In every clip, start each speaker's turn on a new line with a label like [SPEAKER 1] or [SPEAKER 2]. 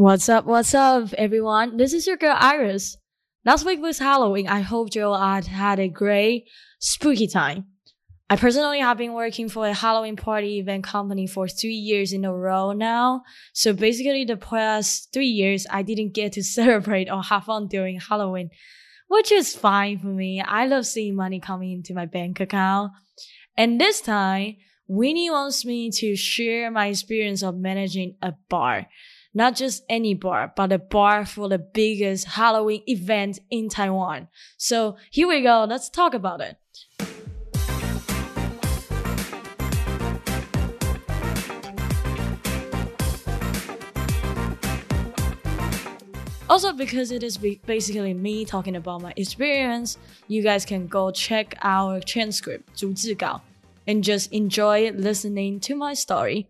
[SPEAKER 1] What's up? What's up, everyone? This is your girl Iris. Last week was Halloween. I hope you all had, had a great spooky time. I personally have been working for a Halloween party event company for three years in a row now. So basically, the past three years, I didn't get to celebrate or have fun during Halloween, which is fine for me. I love seeing money coming into my bank account. And this time, Winnie wants me to share my experience of managing a bar. Not just any bar, but a bar for the biggest Halloween event in Taiwan. So here we go. Let's talk about it. Also, because it is basically me talking about my experience, you guys can go check our transcript, 逐字稿, and just enjoy listening to my story.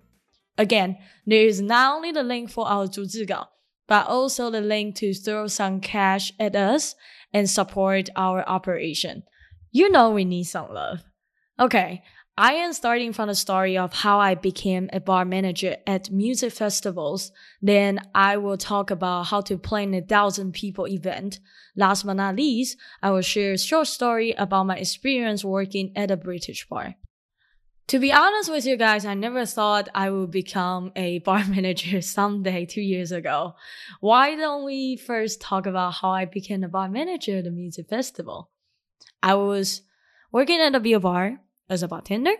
[SPEAKER 1] Again, there is not only the link for our 逐字稿, but also the link to throw some cash at us and support our operation. You know we need some love. Okay, I am starting from the story of how I became a bar manager at music festivals. Then I will talk about how to plan a thousand people event. Last but not least, I will share a short story about my experience working at a British bar. To be honest with you guys, I never thought I would become a bar manager someday two years ago. Why don't we first talk about how I became a bar manager at a music festival? I was working at a beer bar as a bartender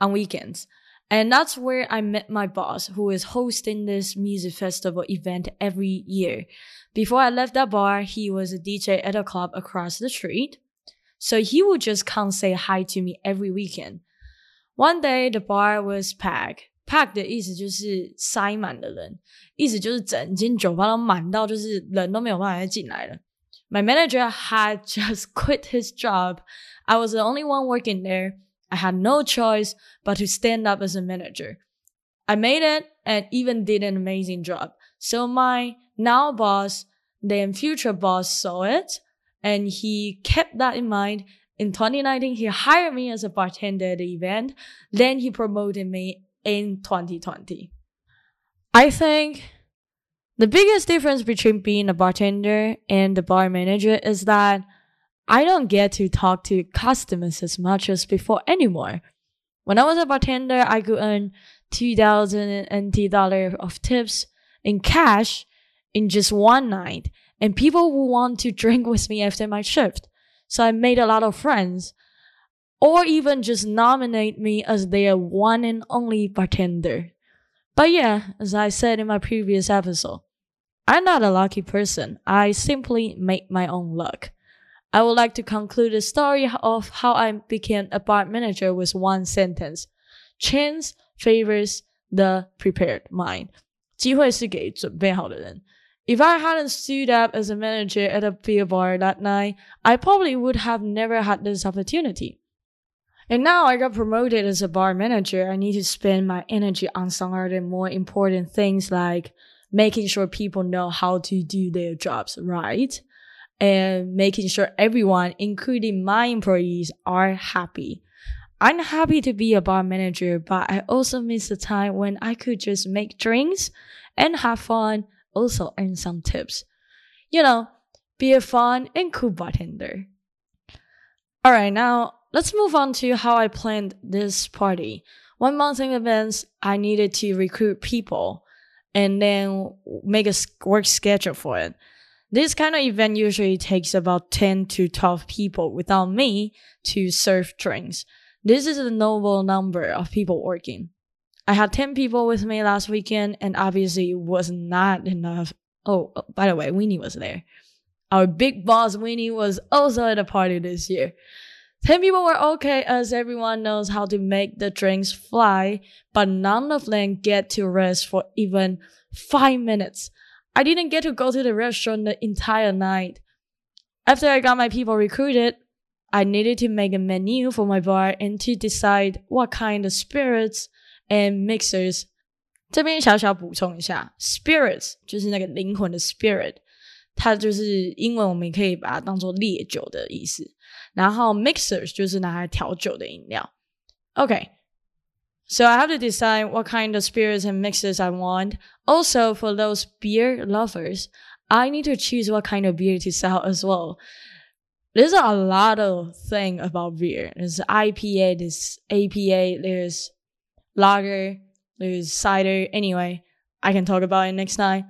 [SPEAKER 1] on weekends. And that's where I met my boss, who is hosting this music festival event every year. Before I left that bar, he was a DJ at a club across the street. So he would just come say hi to me every weekend. One day the bar was packed. Pack 的意思就是塞满的人，意思就是整间酒吧都满到，就是人都没有办法再进来了。My manager had just quit his job. I was the only one working there. I had no choice but to stand up as a manager. I made it and even did an amazing job. So my now boss, then future boss saw it and he kept that in mind. in 2019, he hired me as a bartender at the event. Then he promoted me in 2020. I think the biggest difference between being a bartender and the bar manager is that I don't get to talk to customers as much as before anymore. When I was a bartender, I could earn 2000 NT of tips in cash in just one night, and people would want to drink with me after my shift. So I made a lot of friends, or even just nominate me as their one and only bartender. But yeah, as I said in my previous episode, I'm not a lucky person. I simply make my own luck. I would like to conclude the story of how I became a bar manager with one sentence. Chance favors the prepared mind. 机会是给准备好的人。 If I hadn't stood up as a manager at a beer bar that night, I probably would have never had this opportunity. And now I got promoted as a bar manager. I need to spend my energy on some other more important things like making sure people know how to do their jobs right and making sure everyone, including my employees, are happy. I'm happy to be a bar manager, but I also miss the time when I could just make drinks and have fun, also earn some tips. You know, be a fun and cool bartender. Alright, now let's move on to how I planned this party. One month in advance, I needed to recruit people and then make a work schedule for it. This kind of event usually takes about 10 to 12 people without me to serve drinks. This is a noble number of people working. I had 10 people with me last weekend and obviously it was not enough. Oh, oh, by the way, Winnie was there. Our big boss Winnie was also at the party this year. 10 people were okay as everyone knows how to make the drinks fly, but none of them get to rest for even 5 minutes. I didn't get to go to the restaurant the entire night. After I got my people recruited, I needed to make a menu for my bar and to decide what kind of spirits and mixers. 这边小小补充一下，spirits 就是那个灵魂的 spirit，它就是英文我们也可以把它当做烈酒的意思。然后 mixers 就是拿来调酒的饮料。OK， So I have to decide what kind of spirits and mixes I want. Also, for those beer lovers, I need to choose what kind of beer to sell as well. There's a lot of thing about beer. There's IPA, there's APA, there's lager, there's cider. Anyway, I can talk about it next time.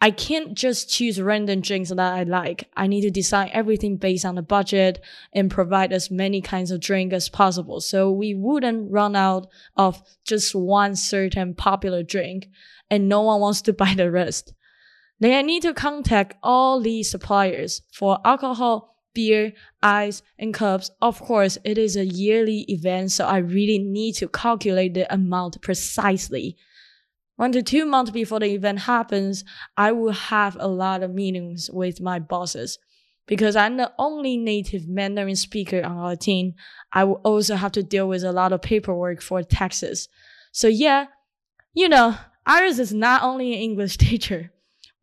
[SPEAKER 1] I can't just choose random drinks that I like. I need to design everything based on the budget and provide as many kinds of drink as possible. So we wouldn't run out of just one certain popular drink and no one wants to buy the rest. Then I need to contact all these suppliers for alcohol, beer, ice, and cups. Of course, it is a yearly event, so I really need to calculate the amount precisely. One to two months before the event happens, I will have a lot of meetings with my bosses. Because I'm the only native Mandarin speaker on our team, I will also have to deal with a lot of paperwork for taxes. So yeah, you know, Iris is not only an English teacher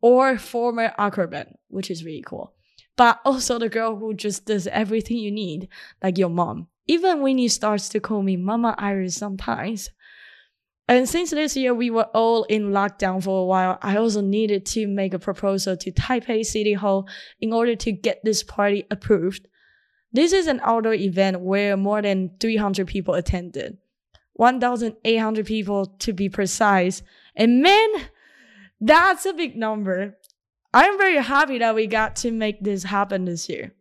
[SPEAKER 1] or former acrobat, which is really cool, but also the girl who just does everything you need, like your mom. Even when Winnie starts to call me Mama Iris sometimes. And since this year we were all in lockdown for a while, I also needed to make a proposal to Taipei City Hall in order to get this party approved. This is an outdoor event where more than 300 people attended. 1,800 people to be precise. And man, that's a big number. I'm very happy that we got to make this happen this year.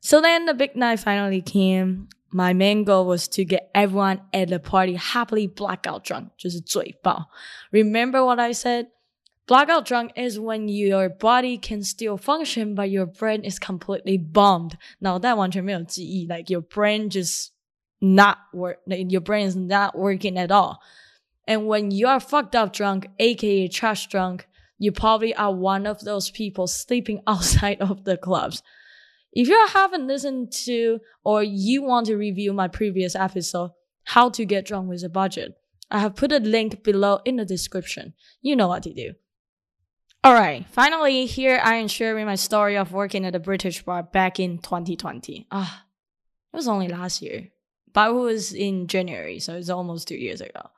[SPEAKER 1] So then the big night finally came my main goal was to get everyone at the party happily blackout drunk, 就是嘴爆. Remember what I said? Blackout drunk is when your body can still function, but your brain is completely bombed. Now that one like your brain just not work, like your brain is not working at all. And when you are fucked up drunk, aka trash drunk, you probably are one of those people sleeping outside of the clubs. If you haven't listened to or you want to review my previous episode, How to Get Drunk with a Budget, I have put a link below in the description. You know what to do. Alright, finally, here I am sharing my story of working at a British bar back in 2020. Ah, it was only last year, but it was in January, so it's almost two years ago.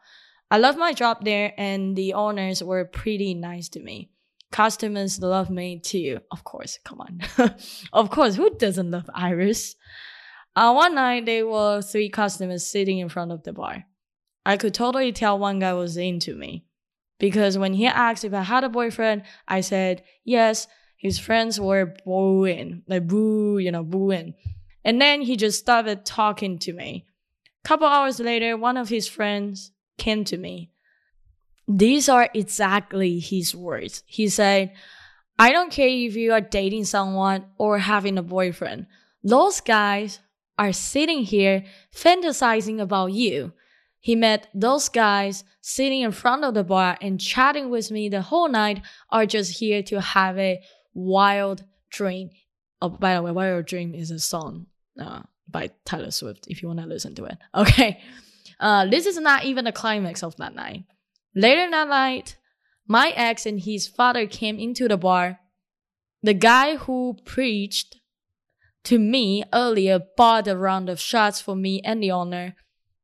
[SPEAKER 1] I loved my job there, and the owners were pretty nice to me. Customers love me too. Of course, come on. of course, who doesn't love Iris? Uh, one night, there were three customers sitting in front of the bar. I could totally tell one guy was into me. Because when he asked if I had a boyfriend, I said yes. His friends were booing, like boo, you know, booing. And then he just started talking to me. Couple hours later, one of his friends came to me these are exactly his words. He said, I don't care if you are dating someone or having a boyfriend. Those guys are sitting here fantasizing about you. He met those guys sitting in front of the bar and chatting with me the whole night are just here to have a wild dream. Oh, by the way, Wild Dream is a song uh, by Taylor Swift if you want to listen to it. Okay. Uh, this is not even the climax of that night. Later that night, my ex and his father came into the bar. The guy who preached to me earlier bought a round of shots for me and the owner.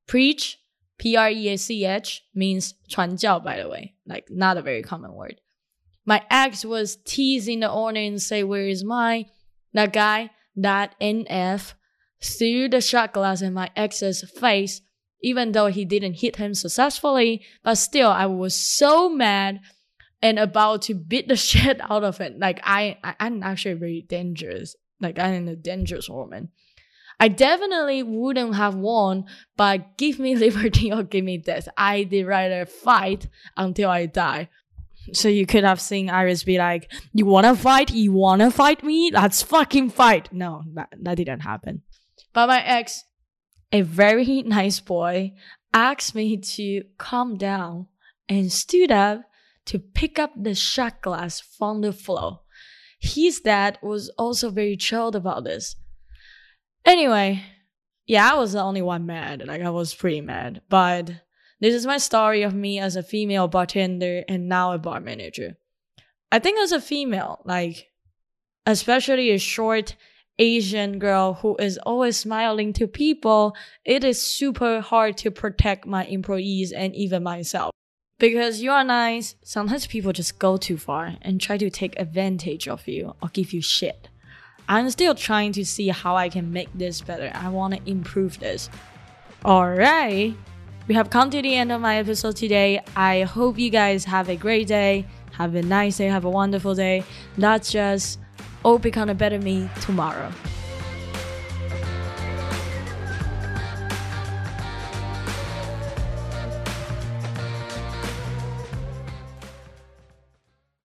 [SPEAKER 1] Preach, P R E A C H, means 传教, by the way, like not a very common word. My ex was teasing the owner and say, Where is my? That guy, that NF, threw the shot glass in my ex's face even though he didn't hit him successfully. But still, I was so mad and about to beat the shit out of it. Like I, I I'm actually very dangerous. Like I'm a dangerous woman. I definitely wouldn't have won, but give me liberty or give me death. I did rather fight until I die. So you could have seen Iris be like, "You wanna fight? You wanna fight me? Let's fucking fight!" No, that that didn't happen. But my ex a very nice boy asked me to calm down and stood up to pick up the shot glass from the floor. His dad was also very chilled about this. Anyway, yeah, I was the only one mad. Like, I was pretty mad. But this is my story of me as a female bartender and now a bar manager. I think as a female, like, especially a short Asian girl who is always smiling to people, it is super hard to protect my employees and even myself. Because you are nice, sometimes people just go too far and try to take advantage of you or give you shit. I'm still trying to see how I can make this better. I want to improve this. Alright, we have come to the end of my episode today. I hope you guys have a great day. Have a nice day. Have a wonderful day. Let's just all become a better me tomorrow.